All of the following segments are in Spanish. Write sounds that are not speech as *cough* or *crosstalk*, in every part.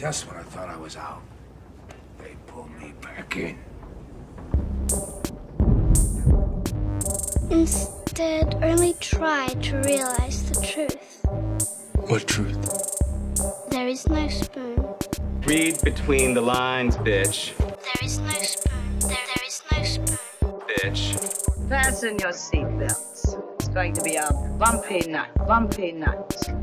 Just when I thought I was out, they pulled me back in. Instead, only try to realize the truth. What truth? There is no spoon. Read between the lines, bitch. There is no spoon. There, there is no spoon. Bitch. Fasten your seatbelts. It's going to be a bumpy night, bumpy night.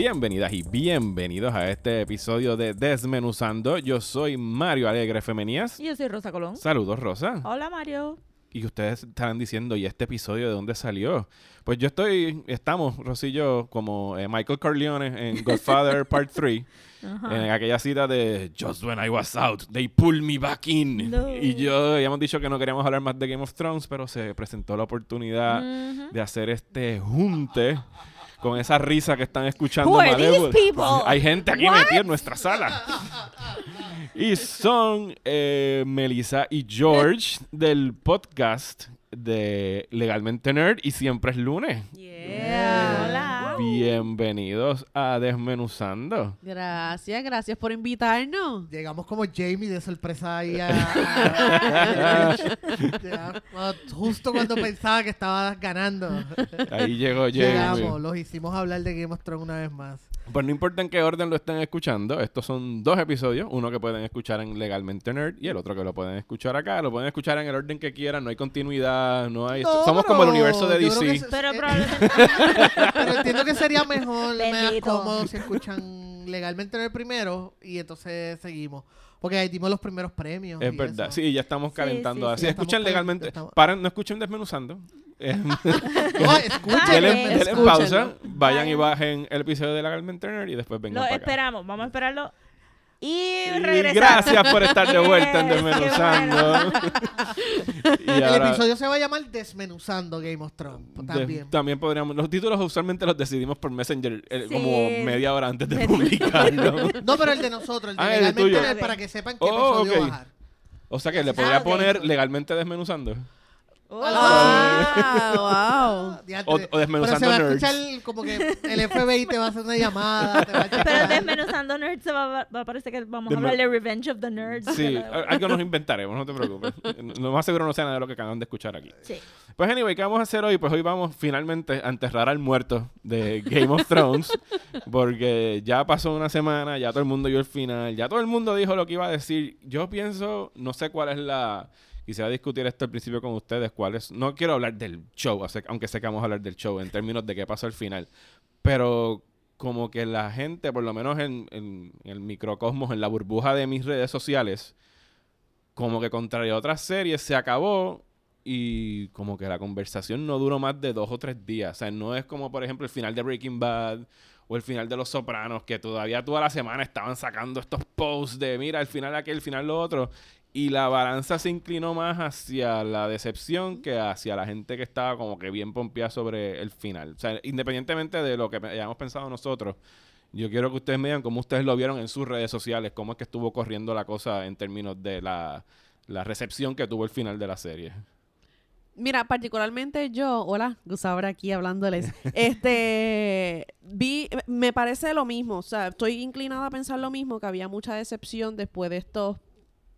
Bienvenidas y bienvenidos a este episodio de Desmenuzando. Yo soy Mario Alegre Femenías. Y yo soy Rosa Colón. Saludos, Rosa. Hola, Mario. Y ustedes estarán diciendo, ¿y este episodio de dónde salió? Pues yo estoy, estamos, Rosillo, como eh, Michael Corleone en *laughs* Godfather Part 3, en aquella cita de Just when I was out, they pulled me back in. No. Y yo, habíamos dicho que no queríamos hablar más de Game of Thrones, pero se presentó la oportunidad de hacer este junte con esa risa que están escuchando. Who are these Malévola. people? Hay gente aquí metida en nuestra sala. y son eh, Melissa y George del podcast de Legalmente Nerd y siempre es lunes. Yeah. Hola. Bienvenidos a Desmenuzando. Gracias, gracias por invitarnos. Llegamos como Jamie de sorpresa ahí a... Llegamos *laughs* justo cuando pensaba que estaba ganando. Ahí llegó Llegamos, Jamie. los hicimos hablar de Game of Thrones una vez más. Pues no importa en qué orden lo estén escuchando, estos son dos episodios, uno que pueden escuchar en Legalmente Nerd y el otro que lo pueden escuchar acá, lo pueden escuchar en el orden que quieran, no hay continuidad, no hay... No, somos como el universo de DC. es- Pero eh, probablemente. *laughs* Pero entiendo que sería mejor, me da Bendito. cómodo si escuchan legalmente en el primero y entonces seguimos. Porque ahí dimos los primeros premios. Es y verdad, eso. sí, ya estamos calentando. sí, así sí. Ya escuchan legalmente, estamos- paren, no escuchen desmenuzando. *laughs* Eh, No, *laughs* escuchen. denle, pausa, vayan y bajen el episodio de legalmente y después vengan Lo para acá. esperamos. Vamos a esperarlo. Y Y regresamos. gracias por estar de vuelta en *laughs* Desmenuzando. y El ahora, episodio se va a llamar Desmenuzando Game of Thrones. de- También. también podríamos, los títulos usualmente los decidimos por Messenger eh, Sí. como media hora antes de *laughs* publicarlo. *laughs* No, pero el de nosotros, el de Ah, el legalmente el, para que sepan qué Oh, episodio ok. bajar. o sea que le podría ok. poner legalmente desmenuzando. Oh. Ah, wow. *laughs* O- o desmenuzando Pero se va nerds. a escuchar como que el FBI te va a hacer una llamada. Te va a Pero desmenuzando nerds se va, va a parecer que vamos a hablar de Revenge of the Nerds. Sí, *laughs* algo nos inventaremos, no te preocupes. Lo más seguro no sea nada de lo que acaban de escuchar aquí. Sí. Pues anyway, ¿qué vamos a hacer hoy? Pues hoy vamos finalmente a enterrar al muerto de Game of Thrones. *laughs* porque ya pasó una semana, ya todo el mundo vio el final, ya todo el mundo dijo lo que iba a decir. Yo pienso, no sé cuál es la... Quisiera discutir esto al principio con ustedes, cuál es... No quiero hablar del show, aunque sé que vamos a hablar del show en términos de qué pasó al final. Pero como que la gente, por lo menos en, en- en el microcosmos, en la burbuja de mis redes sociales, como que contrario a otras series, se acabó y como que la conversación no duró más de dos o tres días. O sea, no es como, por ejemplo, el final de Breaking Bad o el final de Los Sopranos, que todavía toda la semana estaban sacando estos posts de, mira, el final aquel, el final lo otro. Y la balanza se inclinó más hacia la decepción que hacia la gente que estaba como que bien pompeada sobre el final. O sea, independientemente de lo que hayamos pensado nosotros, yo quiero que ustedes me digan cómo ustedes lo vieron en sus redes sociales, cómo es que estuvo corriendo la cosa en términos de la, la recepción que tuvo el final de la serie. Mira, particularmente yo, hola, Gusabra aquí hablándoles. *laughs* Este, vi, me parece lo mismo, o sea, estoy inclinada a pensar lo mismo, que había mucha decepción después de estos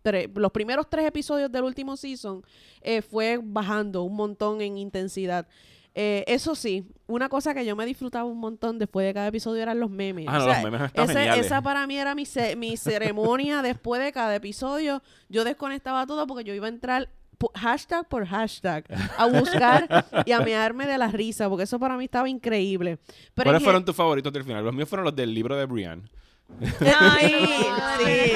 tres, los primeros tres episodios del último season, eh, fue bajando un montón en intensidad. Eh, eso sí, una cosa que yo me disfrutaba un montón después de cada episodio eran los memes. Ah, no, O sea, los memes están ese- esa para mí era mi, ce- mi *laughs* ceremonia después de cada episodio. Yo desconectaba todo porque yo iba a entrar hashtag por hashtag a buscar y a mearme de la risa porque eso para mí estaba increíble. Pero ¿Cuáles fueron tus favoritos del final? Los míos fueron los del libro de Brian. Ay, *laughs* sí.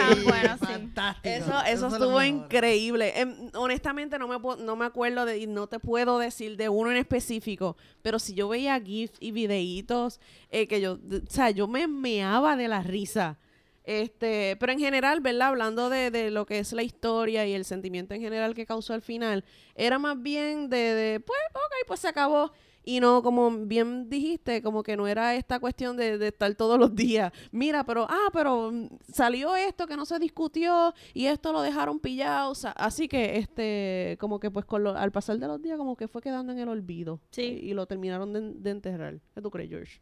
Fantástico. Eso, eso estuvo increíble. Em, honestamente no me, no me acuerdo de, y no te puedo decir de uno en específico, pero si yo veía GIFs y videitos, eh, que yo, o sea, yo me meaba de la risa. Este, pero en general, ¿verdad? Hablando de, de lo que es la historia y el sentimiento en general que causó al final, era más bien de, de, pues, ok, pues se acabó. Y no, como bien dijiste, como que no era esta cuestión de, de estar todos los días. Mira, pero, ah, pero mm, salió esto que no se discutió y esto lo dejaron pillado. o sea, así que, este, como que pues con lo- al pasar de los días, como que fue quedando en el olvido. Sí. Y, y lo terminaron de, de enterrar. ¿Qué tú crees, George?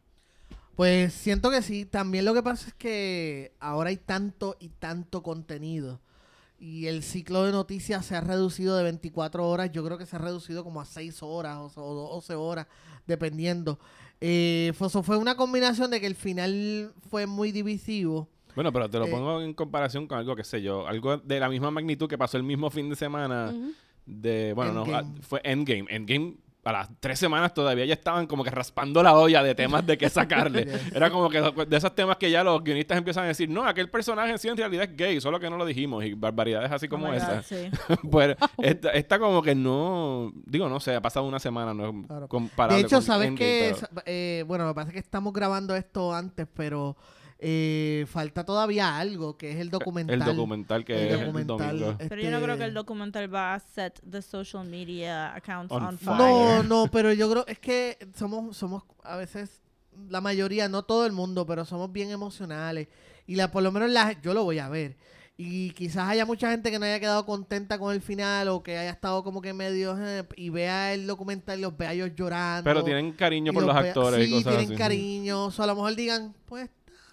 Pues siento que sí. También lo que pasa es que ahora hay tanto y tanto contenido. Y el ciclo de noticias se ha reducido de 24 horas. Yo creo que se ha reducido como a 6 horas o, o 12 horas, dependiendo. Eh, fue, una combinación de que el final fue muy divisivo. Bueno, pero te lo Eh, pongo en comparación con algo, que sé yo, algo de la misma magnitud que pasó el mismo fin de semana de, bueno, no, Endgame. ah, fue Endgame. Endgame, a las tres semanas todavía ya estaban como que raspando la olla de temas de qué sacarle. *laughs* Era como que de esos temas que ya los guionistas empiezan a decir, no, aquel personaje en sí en realidad es gay, solo que no lo dijimos, y barbaridades así como Oh my God, esa. sí. *laughs* pues esta, esta como que no, digo, no sé, ha pasado una semana, no es Claro. comparable De hecho, con ¿sabes Endgame, qué? pero- eh, bueno, me parece que estamos grabando esto antes, pero eh, falta todavía algo, que es el documental. El documental que El es el documental, domingo. Pero yo no creo que el este, documental va a set the social media accounts On on, fire. No, no, pero yo creo, es que somos, somos a veces, la mayoría, no todo el mundo, pero somos bien emocionales. Y la, por lo menos la, yo lo voy a ver. Y quizás haya mucha gente que no haya quedado contenta con el final o que haya estado como que medio eh, y vea el documental y los vea ellos llorando. Pero tienen cariño por los actores sí, y cosas tienen así. cariño. O a lo mejor digan, pues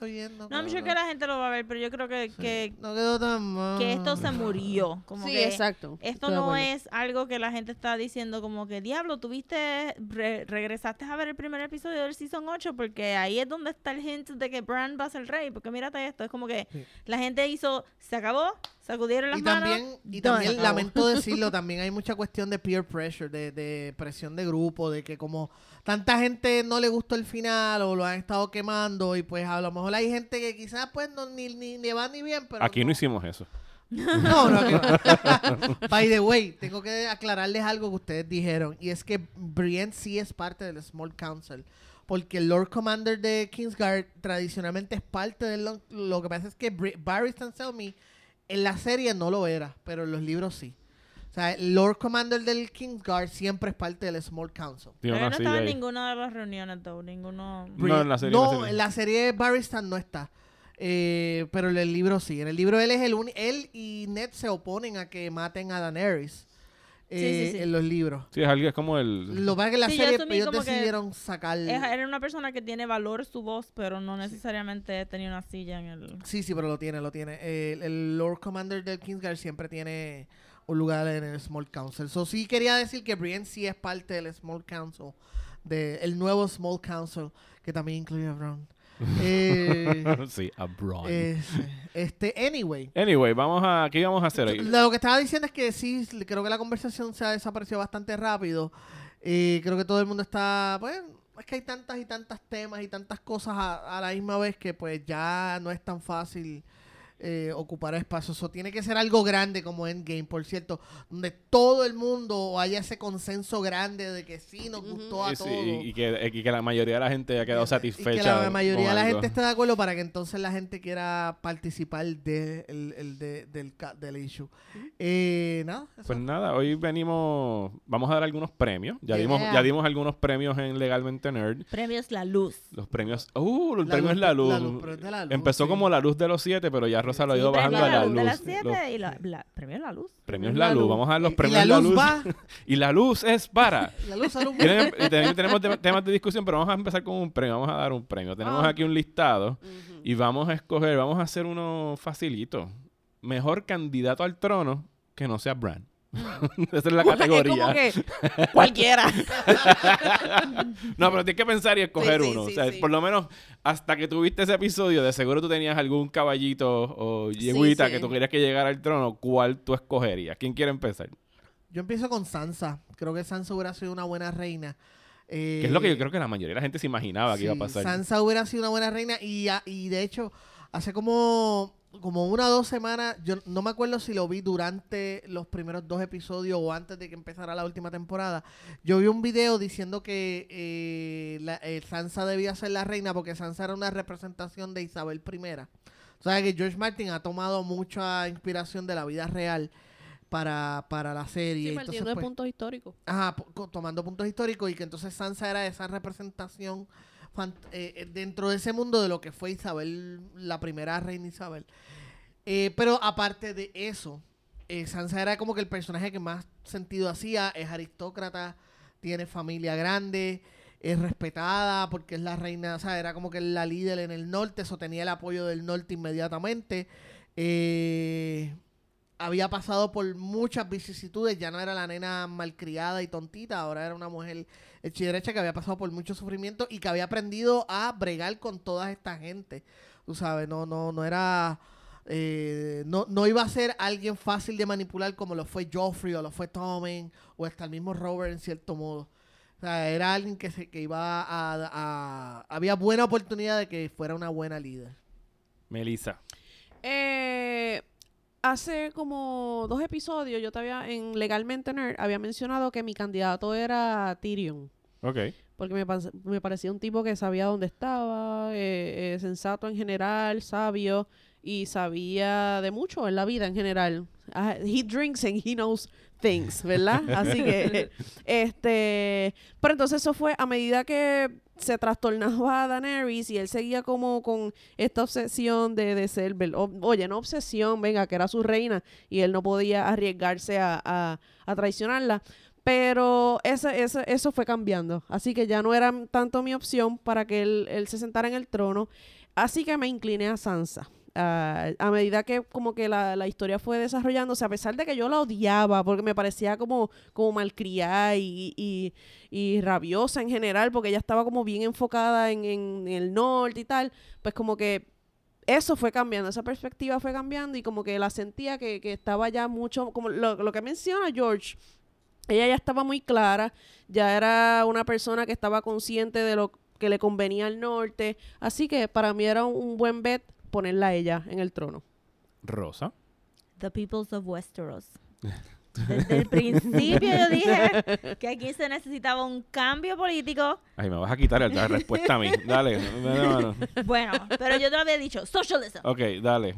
No, sure tan- que la gente lo va a ver, pero yo creo que, que, no quedó tan mal. que esto se murió. Como sí, que exacto. Esto Estoy no es algo que la gente está diciendo como que, diablo, tuviste, re- regresaste a ver el primer episodio del Season 8 porque ahí es donde está el hint de que Bran va a ser rey, porque mírate esto, es como que Sí. la gente hizo, se acabó, sacudieron las y manos. también, y también lamento *laughs* decirlo, también hay mucha cuestión de peer pressure, de, de presión de grupo, de que como tanta gente no le gustó el final o lo han estado quemando y pues a lo mejor hay gente que quizás pues no, ni, ni, ni va ni bien, pero Aquí no hicimos eso. *laughs* no, no, no. By the way, tengo que aclararles algo que ustedes dijeron. Y es que Brienne sí es parte del Small Council. Porque el Lord Commander de Kingsguard tradicionalmente es parte del... Lo, lo que pasa es que Bri- Barry Stanselmi en la serie no lo era, pero en los libros sí. O sea, el Lord Commander del Kingsguard siempre es parte del Small Council. Pero no estaba en ninguna de las reuniones, though, ninguno... No, en la serie, No, serie. en la serie Barry Stan no está. Eh, pero en el libro sí. En el libro él es el único. Él y Ned se oponen a que maten a Daenerys. Eh, sí, sí. En los libros. Sí, es algo es como el... Lo es que en la Sí, yo serie asumí ellos decidieron sacar. Es- era una persona que tiene valor su voz, pero no necesariamente tenía una silla en el... Sí, sí, pero lo tiene, lo tiene. El, el Lord Commander del Kingsguard siempre tiene un lugar en el Small Council. So sí quería decir que Brienne sí es parte del Small Council. De, el nuevo Small Council, que también incluye a Bron. Eh, *laughs* sí, a Braun. es- este, anyway. Anyway, vamos a... ¿Qué íbamos a hacer hoy? Lo que estaba diciendo es que sí, creo que la conversación se ha desaparecido bastante rápido. Eh, creo que todo el mundo está, pues, es que hay tantas y tantas temas y tantas cosas a, a la misma vez que pues ya no es tan fácil eh, ocupar espacio. Eso tiene que ser algo grande como Endgame, por cierto, donde todo el mundo haya ese consenso grande de que sí nos gustó a Sí, todos. y, y que, y que la mayoría de la gente haya quedado Y satisfecha. que la mayoría de la gente esté de acuerdo para que entonces la gente quiera participar de, el, el de- del, issue. Eh, nada, eso. Pues nada, hoy venimos... Vamos a dar algunos premios. Ya, dimos, ya dimos algunos premios en Legalmente Nerd. Premios La Luz. Los premios... ¡Uh! El La premio luz es la luz. la luz, pero es de la luz, Empezó sí. como la luz de los siete, pero ya Rosa lo ha Sí, ido bajando premio a la La luz. de las Los siete y la, la- Premio La Luz. premios la luz. Vamos a dar los premios y la luz va. *laughs* y la luz es para... *laughs* La luz, tenemos te- temas de discusión, pero vamos a empezar con un premio. Vamos a dar un premio. Tenemos Ah. aquí un listado y vamos a escoger, vamos a hacer uno facilito. Mejor candidato al trono que no sea Bran. *laughs* Esa es la *laughs* Es como categoría. que *laughs* cualquiera. No, pero tienes que pensar y escoger Sí, sí, uno. sí, o sea, sí. por lo menos hasta que tuviste ese episodio, de seguro tú tenías algún caballito o yeguita sí. que tú querías que llegara al trono. ¿Cuál tú escogerías? ¿Quién quiere empezar? Yo empiezo con Sansa. Creo que Sansa hubiera sido una buena reina. Eh, Que es lo que yo creo que la mayoría de la gente se imaginaba que iba a pasar. Sansa hubiera sido una buena reina y, y de hecho, hace como, como una o dos semanas, yo no me acuerdo si lo vi durante los primeros dos episodios o antes de que empezara la última temporada. Yo vi un video diciendo que eh, la- eh, Sansa debía ser la reina porque Sansa era una representación de Isabel I. O sea que George Martin ha tomado mucha inspiración de la vida real para, para la serie. Sí, Entonces, partiendo de pues, puntos históricos. Ajá, tomando puntos históricos y que entonces Sansa era esa representación eh, eh, dentro de ese mundo de lo que fue Isabel, la primera reina Isabel. Eh, pero aparte de eso, eh, Sansa era como que el personaje que más sentido hacía, es aristócrata, tiene familia grande, es respetada porque es la reina, o sea, era como que la líder en el norte, eso tenía el apoyo del norte inmediatamente. Había pasado por muchas vicisitudes, ya no era la nena malcriada y tontita, ahora era una mujer hecha y derecha que había pasado por mucho sufrimiento y que había aprendido a bregar con toda esta gente. Tú sabes, no, no, no era, eh, no, no iba a ser alguien fácil de manipular como lo fue Joffrey o lo fue Tommen o hasta el mismo Robert en cierto modo. O sea, era alguien que, se, que iba a, a- Había buena oportunidad de que fuera una buena líder. Melissa. Eh, hace como dos episodios yo te había, en Legalmente Nerd, había mencionado que mi candidato era Tyrion. Ok. Porque me, parecía un tipo que sabía dónde estaba, eh, eh, sensato en general, sabio y sabía de mucho en la vida en general. Ah, he drinks and he knows things, ¿verdad? *laughs* Así que, *laughs* este, pero entonces eso fue a medida que se trastornaba a Daenerys y él seguía como con esta obsesión de, de ser, o- oye, no obsesión, venga, que era su reina y él no podía arriesgarse a, a- traicionarla. Pero eso fue cambiando. Así que ya no era tanto mi opción para que él, él se sentara en el trono. Así que me incliné a Sansa. Ah, a medida que como que la, la historia fue desarrollándose, a pesar de que yo la odiaba, porque me parecía como, como malcriada y, y, y rabiosa en general, porque ella estaba como bien enfocada en, en el norte y tal, pues como que eso fue cambiando, esa perspectiva fue cambiando y como que la sentía que, que estaba ya mucho, como lo, lo que menciona George, ella ya estaba muy clara, ya era una persona que estaba consciente de lo que le convenía al norte, así que para mí era un, un buen bet ponerla a ella en el trono. Rosa. The Peoples of Westeros. *laughs* Desde el principio yo dije que aquí se necesitaba un cambio político. Ay, me vas a quitar la respuesta a mí. Dale. Bueno, pero yo te lo había dicho, socialism. Ok, dale.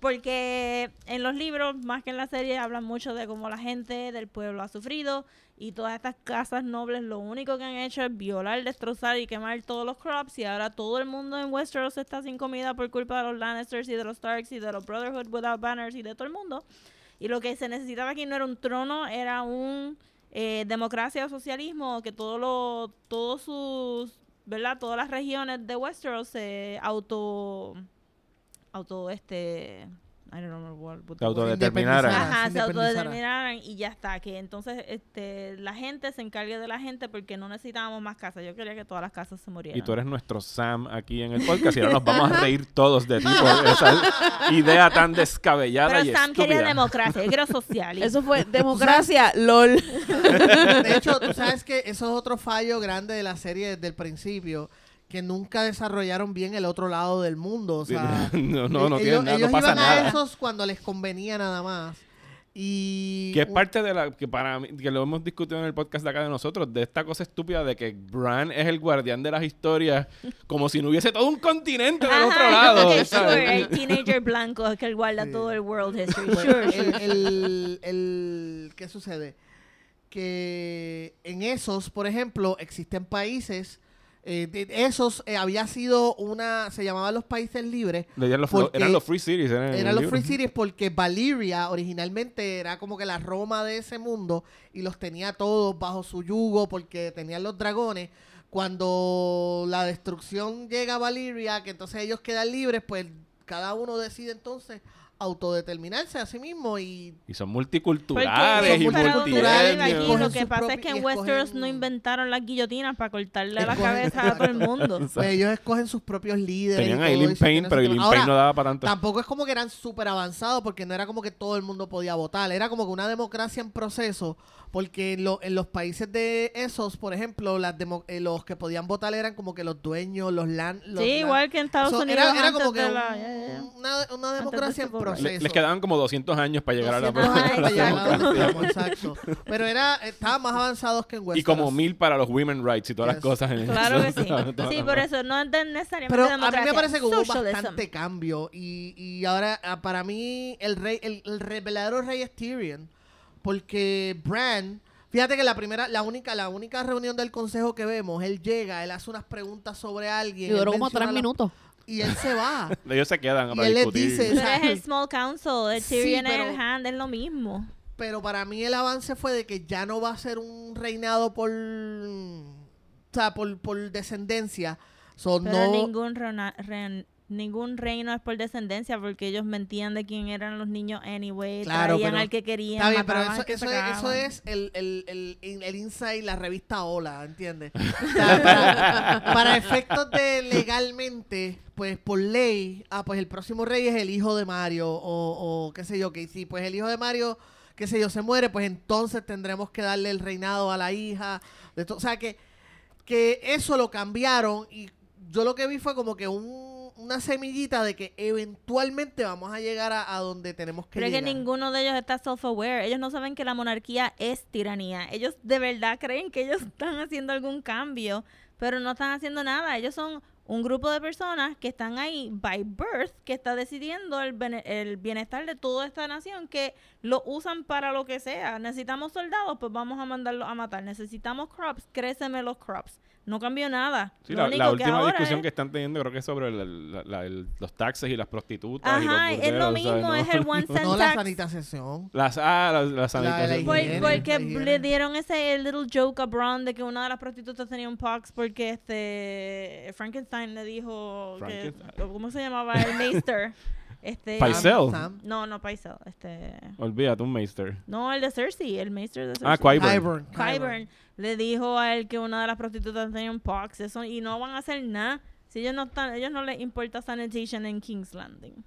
Porque en los libros, más que en la serie, hablan mucho de cómo la gente del pueblo ha sufrido y todas estas casas nobles lo único que han hecho es violar, destrozar y quemar todos los crops y ahora todo el mundo en Westeros está sin comida por culpa de los Lannisters y de los Starks y de los Brotherhood Without Banners y de todo el mundo. Y lo que se necesitaba aquí no era un trono, era un eh, democracia o socialismo que todo lo, todos sus, ¿verdad? Todas las regiones de Westeros se auto auto este I don't know what, what Te autodeterminaran. Ajá, se se autodeterminaran y ya está, que entonces este la gente se encargue de la gente porque no necesitábamos más casas. Yo quería que todas las casas se murieran. Y tú eres nuestro Sam aquí en el podcast y ahora nos vamos a reír todos de ti por esa *laughs* idea tan descabellada Pero y Sam quería democracia, yo quiero *laughs* socialismo. Eso fue *laughs* democracia, lol. De hecho, tú sabes que eso es otro fallo grande de la serie desde el principio, que nunca desarrollaron bien el otro lado del mundo. O sea, *laughs* no, no, no, ellos, tiene nada, no ellos pasa iban a nada. esos cuando les convenía nada más. Y Que es parte de la que para mí, que lo hemos discutido en el podcast de acá de nosotros, de esta cosa estúpida de que Bran es el guardián de las historias, *laughs* como si no hubiese todo un continente del Ajá, otro lado. ¿sabes? sure, el *laughs* teenager blanco es que él guarda Sí. todo el world history. Sure. el, el- el- ¿qué sucede? Que en esos, por ejemplo, existen países, eh, de- esos eh, había sido una, se llamaban los países libres, Eran los, Porque eran los Free Cities. Eran, los libro. Free Cities porque Valyria originalmente era como que la Roma de ese mundo y los tenía todos bajo su yugo porque tenían los dragones. Cuando la destrucción llega a Valyria, que entonces ellos quedan libres, pues cada uno decide entonces autodeterminarse a sí mismo y Y son multiculturales son y multiculturales, escogen Lo que pasa es que y en Westeros escogen- no inventaron las guillotinas para cortarle la cabeza a todo el *laughs* mundo. pues ellos escogen sus propios líderes. Tenían y a Eileen y Payne, pero Eileen Payne no daba para tanto. Tampoco es como que eran súper avanzados porque no era como que todo el mundo podía votar. Era como que una democracia en proceso porque en, lo- en los países de esos, por ejemplo, las demo- eh, los que podían votar eran como que los dueños, los land... los Sí, land- igual que en Estados So, Unidos. era, como que un-. Una, una democracia en War. Proceso. Le- les quedaban como 200 años para llegar a la 200 *laughs* años para llegar a Exacto. estamos, exacto. Pero era, estaban más avanzados que en Y Westeros. como mil para los women rights y todas las Yes. cosas. En Claro que eso. sí. *laughs* Sí, por eso no es de- necesariamente Pero a mí me parece que hubo socialism. bastante cambio. Y, y ahora, ah, para mí, el rey, el, el re- verdadero rey es Tyrion. Porque Bran, fíjate que la primera, la única, la única reunión del consejo que vemos, él llega, él hace unas preguntas sobre alguien. Y duró como tres la- minutos. Y él se va. *laughs* Ellos se quedan Y él les dice- Pero es el Small Council, el Sí, Tyrion pero- el Hand, es lo mismo. Pero para mí el avance fue de que ya no va a ser un reinado por, o sea, por, por descendencia. So, Pero no, ningún, ren- ningún reino es por descendencia porque ellos mentían de quién eran los niños anyway. Claro, traían pero- al que querían. Está bien, pero eso, que eso, es, eso es el, el, el, el inside, la revista Hola, ¿entiendes? *laughs* O sea, para, para efectos de legalmente, pues por ley, ah, pues el próximo rey es el hijo de Mario, o, o qué sé yo, que si pues el hijo de Mario, qué sé yo, se muere, pues entonces tendremos que darle el reinado a la hija. De to- o sea, que, que eso lo cambiaron y yo lo que vi fue como que un- una semillita de que eventualmente vamos a llegar a, a donde tenemos que Pero es que llegar. ninguno de ellos está self-aware. Ellos no saben que la monarquía es tiranía. Ellos de verdad creen que ellos *laughs* están haciendo algún cambio, pero no están haciendo nada. Ellos son un grupo de personas que están ahí by birth, que está decidiendo el, el bienestar de toda esta nación, que lo usan para lo que sea. Necesitamos soldados, pues vamos a mandarlos a matar. Necesitamos crops, créceme los crops. No cambió nada. Sí, Lo la, único la que última ahora discusión es- que están teniendo creo que es sobre el- la- la- el- los taxes y las prostitutas. y los Ajá, es lo burderos, mismo, ¿sabes? Es el one *laughs* cent No la tax. sanitización. Las, ah, las, las La- la sanitaciones. Por- porque la le dieron ese little joke a Braun de que una de las prostitutas tenía un pox porque este Frankenstein le dijo que, Frankenstein. ¿cómo se llamaba? El *laughs* Meister. Este, Paisel. Sam. No, no Paisel, este Olvídate, un Meister. no, el de Cersei, el Meister de Cersei. Ah, Qyburn. Qyburn. Qyburn le dijo a él que una de las prostitutas tenía un pox, eso y no van a hacer nada. Si ellos no están, ellos no les importa sanitation en King's Landing.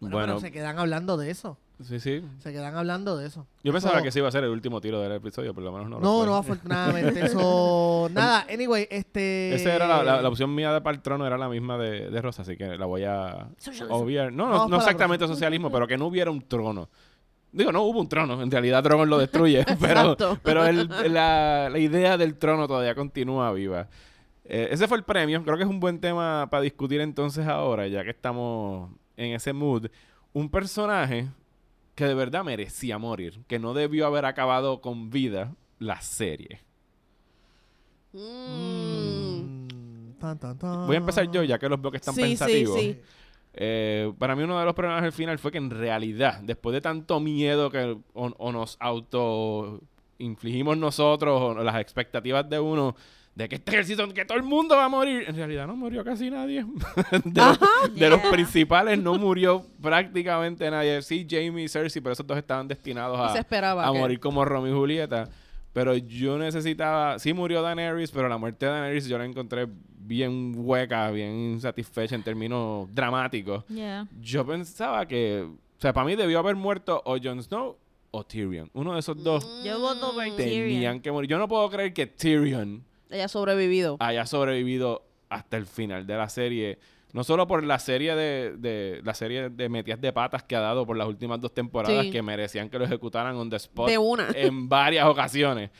Bueno, Bueno, pero se quedan hablando de eso. Sí, sí. Se quedan hablando de eso. Yo pensaba que ese iba a ser el último tiro del episodio, por lo menos no lo No, no, *laughs* afortunadamente. Eso. Nada, anyway, este. Esa era la, la- la opción mía de para el trono, era la misma de, de Rosa, así que la voy a obviar. No, no, no exactamente socialismo, pero que no hubiera un trono. Digo, no hubo un trono, en realidad Drogon lo destruye, *laughs* pero, pero el- la, la idea del trono todavía continúa viva. Eh, ese fue el premio, creo que es un buen tema para discutir entonces ahora, ya que estamos en ese mood. Un personaje que de verdad merecía morir, que no debió haber acabado con vida la serie. Mm. Tan, tan, tan. Voy a empezar yo, ya que los veo que están Sí, pensativos. sí. Eh, para mí uno de los problemas al final fue que en realidad, después de tanto miedo que o, o nos auto infligimos nosotros o las expectativas de uno de que este ejército, que todo el mundo va a morir, en realidad no murió casi nadie. *laughs* de los, de los Yeah. principales no murió prácticamente nadie. Sí, Jamie y Cersei, pero esos dos estaban destinados a, esperaba a morir como Romeo y Julieta. Pero yo necesitaba. Sí murió Daenerys, pero la muerte de Daenerys yo la encontré bien hueca, bien insatisfecha en términos dramáticos. Yeah. Yo pensaba que. O sea, para mí debió haber muerto o Jon Snow o Tyrion. Uno de esos dos Yo voto por tenían Tyrion. que morir. Yo no puedo creer que Tyrion Ella ha sobrevivido. haya sobrevivido hasta el final de la serie. No solo por la serie de, de la serie de metidas de patas que ha dado por las últimas dos temporadas Sí. que merecían que lo ejecutaran on the spot De una. *laughs* en varias ocasiones.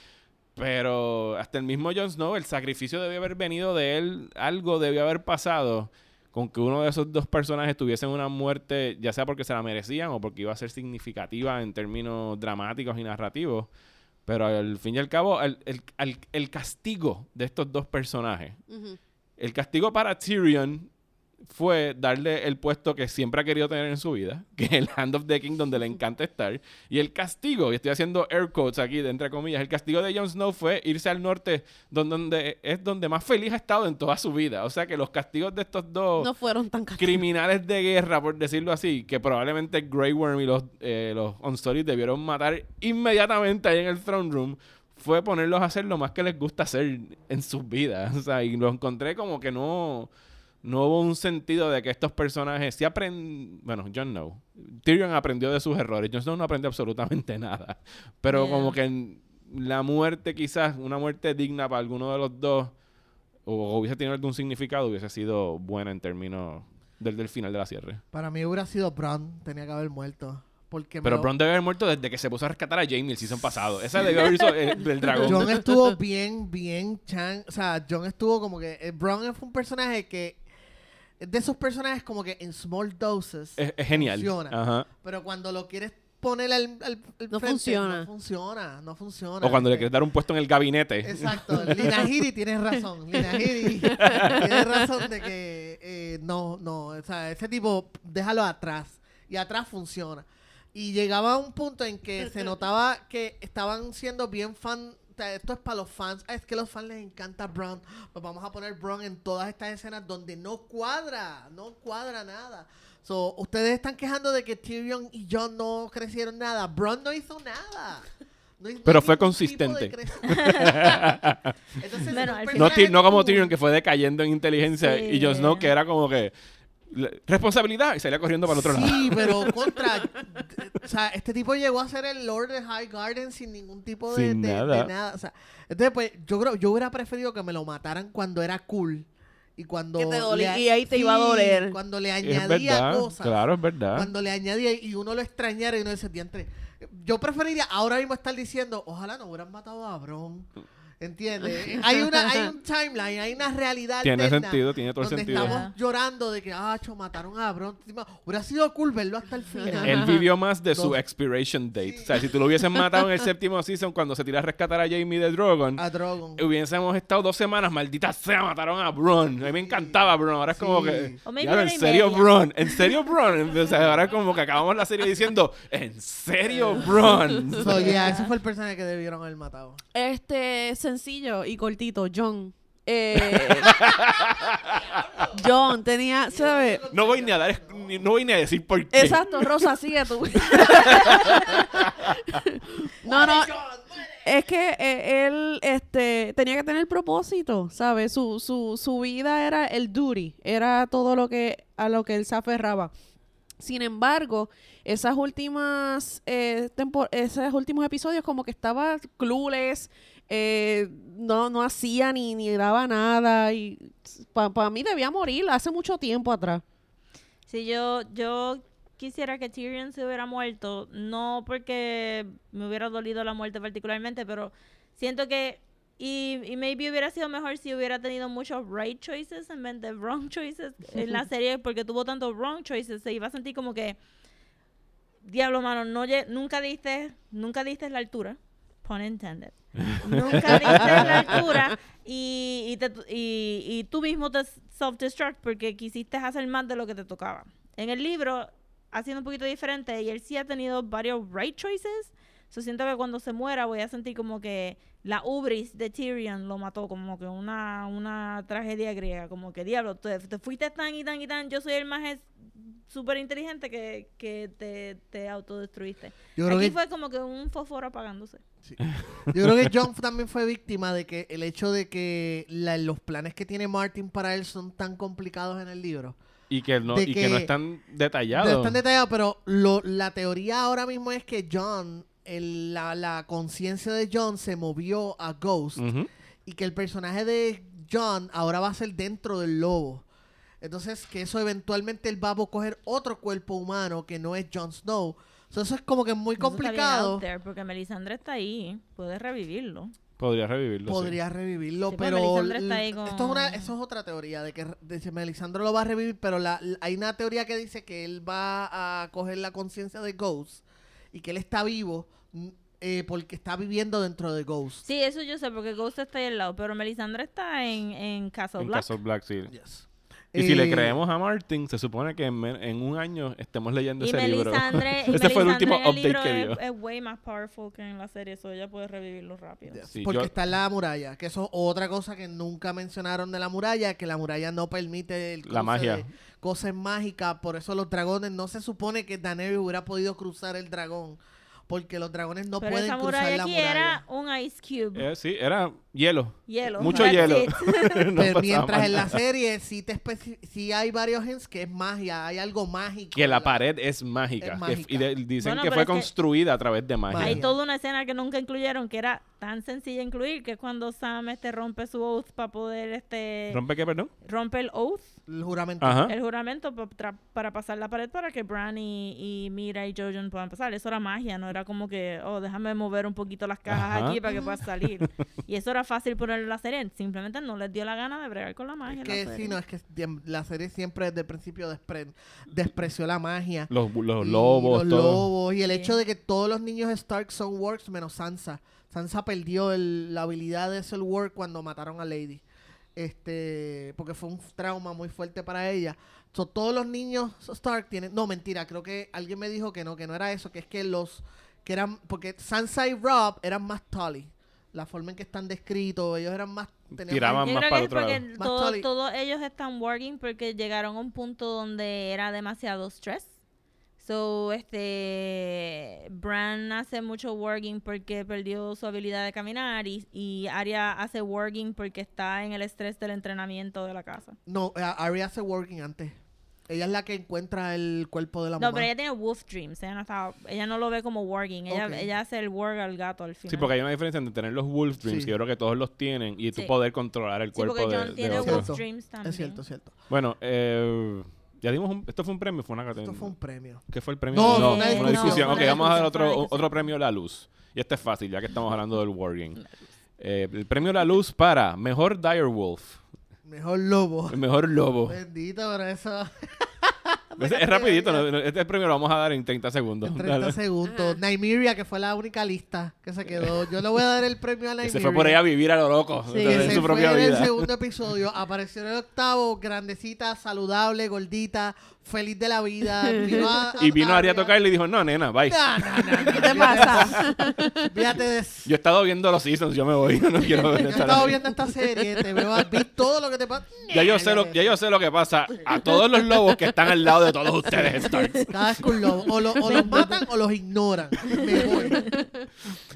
Pero hasta el mismo Jon Snow, el sacrificio debió haber venido de él, algo debió haber pasado con que uno de esos dos personajes tuviesen una muerte, ya sea porque se la merecían o porque iba a ser significativa en términos dramáticos y narrativos. Pero al fin y al cabo, el, el- el castigo de estos dos personajes, el castigo para Tyrion fue darle el puesto que siempre ha querido tener en su vida, *laughs* que es el Hand of the King, donde le encanta estar. Y el castigo, y estoy haciendo air quotes aquí, de entre comillas, el castigo de Jon Snow fue irse al norte, donde, donde es donde más feliz ha estado en toda su vida. O sea que los castigos de estos dos No fueron tan castigos. criminales de guerra, por decirlo así, que probablemente Grey Worm y los, eh, los Unsullied debieron matar inmediatamente ahí en el Throne Room, fue ponerlos a hacer lo más que les gusta hacer en sus vidas. *laughs* O sea, y lo encontré como que no, no hubo un sentido de que estos personajes sí aprenden... Bueno, Jon Snow. Tyrion aprendió de sus errores. Jon Snow no aprendió absolutamente *laughs* nada. Pero Yeah. como que en la muerte quizás, una muerte digna para alguno de los dos, o hubiese tenido algún significado, hubiese sido buena en términos del, del final de la cierre. Para mí hubiera sido Bron. Tenía que haber muerto. Porque Pero lo- Bron debe haber muerto desde que se puso a rescatar a Jamie el season pasado. Esa debió haber sido el, el *laughs* dragón. John estuvo *laughs* bien, bien chan. O sea, John estuvo como que. eh, Bron fue un personaje que. Es De esos personajes como que en small doses. es, es genial. funciona. Ajá. Pero cuando lo quieres poner al, al- al No frente, funciona. No funciona, no funciona. O cuando le quieres dar un puesto en el gabinete. Exacto, Lina *laughs* Giri tienes razón. Lina Giri *laughs* tienes razón de que eh, no, no, o sea, ese tipo, déjalo atrás. Y atrás funciona. Y llegaba a un punto en que se notaba que estaban siendo bien fan. Esto es para los fans. Ah, es que a los fans les encanta Braun. Pues vamos a poner Braun en todas estas escenas donde no cuadra, no cuadra nada. So, ustedes están quejando de que Tyrion y Jon no crecieron nada. Braun no hizo nada. No hizo Pero fue consistente. *laughs* Entonces, Bueno, No, no como Tyrion que fue decayendo en inteligencia Sí. y Jon Snow que era como que responsabilidad y salía corriendo para el otro lado. Sí, pero *laughs* contra. o sea, este tipo llegó a ser el Lord de High Garden sin ningún tipo de, Sin de- de nada. O sea, entonces, pues, yo creo, yo hubiera preferido que me lo mataran cuando era cool. Y cuando. Que te dolía- le- y ahí te iba a doler. Cuando le Es añadía verdad, cosas. claro, es verdad. Cuando le añadía y uno lo extrañara y uno decía, diantre. Yo preferiría ahora mismo estar diciendo, ojalá no hubieran matado a Bron. ¿Entiendes? *laughs* hay, una, hay un timeline, hay una realidad. Tiene sentido, tiene todo el donde sentido. estamos Ajá. llorando de que, ah, cho, mataron a Bron. Hubiera sido cool verlo hasta el final. Él vivió más de su expiration date. Sí. O sea, si tú lo hubiesen matado en el séptimo season cuando se tira a rescatar a Jamie de Drogon, A Drogon. hubiésemos estado dos semanas, maldita sea, mataron a Bron. A mí me encantaba Bron. Ahora es como Sí. que. O maybe "Diablo, ¿En serio, media". Bron? ¿En serio, Bron? O sea, ahora es como que acabamos la serie diciendo, ¿en serio, *laughs* Bron? So, yeah, ese fue el personaje que debieron haber matado. Este, sencillo y cortito, John. *laughs* Eh, John tenía, ¿sabes? No voy ni a dar, ni- no voy ni a decir por qué. Exacto, Rosa, sigue tú. *laughs* no, no. Es que eh, él este, tenía que tener propósito, ¿sabes? Su, su, su vida era el duty, era todo lo que a lo que él se aferraba. Sin embargo, esas últimas eh, tempo- esos últimos episodios como que estaba clueless, eh, no, no hacía ni, ni daba nada y para mí debía morir hace mucho tiempo atrás. Si yo, yo quisiera que Tyrion se hubiera muerto, no porque me hubiera dolido la muerte particularmente, pero siento que y, y maybe hubiera sido mejor si hubiera tenido muchos right choices en vez de wrong choices en la *laughs* serie, porque tuvo tantos wrong choices, se iba a sentir como que diablo mano, no nunca diste, nunca diste la altura, pun intended. Nunca *laughs* diste la altura y, y, te- y- y tú mismo te self-destruct porque quisiste hacer más de lo que te tocaba. En el libro ha sido un poquito diferente y él sí ha tenido varios right choices. So siento que cuando se muera voy a sentir como que la ubris de Tyrion lo mató, como que una, una tragedia griega, como que diablo, te, te fuiste tan y tan y tan, yo soy el más súper inteligente que, que te, te autodestruiste. Yo creo Aquí que fue como que un fósforo apagándose. Yo creo que John también fue víctima de que el hecho de que la- los planes que tiene Martin para él son tan complicados en el libro. Y que no, y que, que- no están detallados. No es tan detallado, pero lo- la teoría ahora mismo es que John, el- la, la conciencia de John se movió a Ghost y que el personaje de John ahora va a ser dentro del lobo. Entonces, que eso eventualmente él va a coger otro cuerpo humano que no es Jon Snow. So, eso es como que muy Eso está bien complicado. out there, porque Melisandre está ahí, puedes revivirlo. Podría revivirlo. sí. Podría revivirlo, Sí, pero Melisandre está ahí con- esto es una, eso es otra teoría de que de Melisandre lo va a revivir, pero la, hay una teoría que dice que él va a coger la conciencia de Ghost y que él está vivo mm, eh, porque está viviendo dentro de Ghost. Sí, eso yo sé, porque Ghost está ahí al lado, pero Melisandre está en, en Castle En Black. Castle Black, sí. Yes. Y si le Eh, creemos a Martin, se supone que en, men- en un año estemos leyendo Y ese libro. Melisandre, y *laughs* Ese fue el último el update libro que es, dio. es way más powerful que en la serie, eso ella puede revivirlo rápido. yes, Sí, porque yo- está en la muralla, que eso es otra cosa que nunca mencionaron de la muralla, que la muralla no permite el La magia. de cosas mágicas, por eso los dragones no se supone que Daenerys hubiera podido cruzar el dragón, porque los dragones no pero pueden esa cruzar muralla la aquí muralla. era un ice cube. Eh, sí, era hielo. hielo. Mucho That's hielo. it. *laughs* *laughs* No Pero pasaba mientras más en la nada. serie sí te especi- sí hay varios hints que es magia, hay algo mágico. Que la pared es mágica. Es que- mágica. y de- dicen Bueno, que pero fue es que- construida a través de magia. Magia. Hay toda una escena que nunca incluyeron que era tan sencilla de incluir que es cuando Sam este rompe su oath para poder este ¿Rompe qué, perdón? rompe el oath el juramento. Ajá. el juramento pa- tra- para pasar la pared para que Bran y, y Mira y Jojen puedan pasar. Eso era magia, no era como que, oh, déjame mover un poquito las cajas Ajá. aquí para que puedas salir. *laughs* y eso era fácil ponerlo en la serie. Simplemente no les dio la gana de bregar con la magia. Es la que serie. sí, no, es que la serie siempre desde el principio despre- despreció la magia. Los, los Y lobos, los todo. lobos, y el Sí. hecho de que todos los niños Stark son works menos Sansa. Sansa perdió el- la habilidad de ser work cuando mataron a Lady. Este, porque fue un trauma muy fuerte para ella. So, todos los niños Stark tienen, no mentira, creo que alguien me dijo que no, que no era eso, que es que los que eran porque Sansa y Rob eran más Tully. La forma en que están descritos, ellos eran más tenían Tiraban más para otro lado. Todo- todos ellos están working porque llegaron a un punto donde era demasiado stress. So, este, Bran hace mucho working porque perdió su habilidad de caminar y, y Arya hace working porque está en el estrés del entrenamiento de la casa. No, eh, Arya hace working antes. Ella es la que encuentra el cuerpo de la No, mamá. pero ella tiene wolf dreams. Ella no, está, ella no lo ve como working. Ella, ella hace el work al gato al final. Sí, porque hay una diferencia entre tener los Wolf Dreams, Sí. que yo creo que todos los tienen, y tú Sí. poder controlar el Sí, cuerpo porque de, John de tiene otro. wolf dreams también. Es cierto, es cierto. Bueno, eh, ya dimos un... ¿Esto fue un premio? ¿Fue una Esto fue un premio. ¿Qué fue el premio? No, no, una una discusión. No, ok, una vamos a dar otro, otro premio La Luz. Y este es fácil, ya que estamos hablando del Wargame. Eh, el premio La Luz para Mejor Direwolf. Mejor lobo. El mejor lobo. Bendito, pero eso. *laughs* *laughs* Es, es rapidito. ¿no? Este premio lo vamos a dar en 30 segundos. En 30 Dale. segundos. Nymeria, que fue la única lista que se quedó. Yo le voy a dar el premio a *laughs* Nymeria. se fue por ahí a vivir a lo loco. Sí, en su propia fue en el vida. segundo *laughs* episodio. Apareció en el octavo, grandecita, saludable, gordita, feliz de la vida. Vino a, Y vino Ari a tocar y le dijo, no, nena, bye. No, no, no, no. ¿Qué te pasa? Fíjate de eso. Yo he estado viendo los seasons, yo me voy. Yo no quiero ver Yo he esta estado viendo esta serie, te veo, vi todo lo que te pasa. Ya yo, sé lo, ya yo sé lo que pasa a todos los lobos que están al lado de todos ustedes, *laughs* un lobo. O, lo- o los matan o los ignoran. Me voy.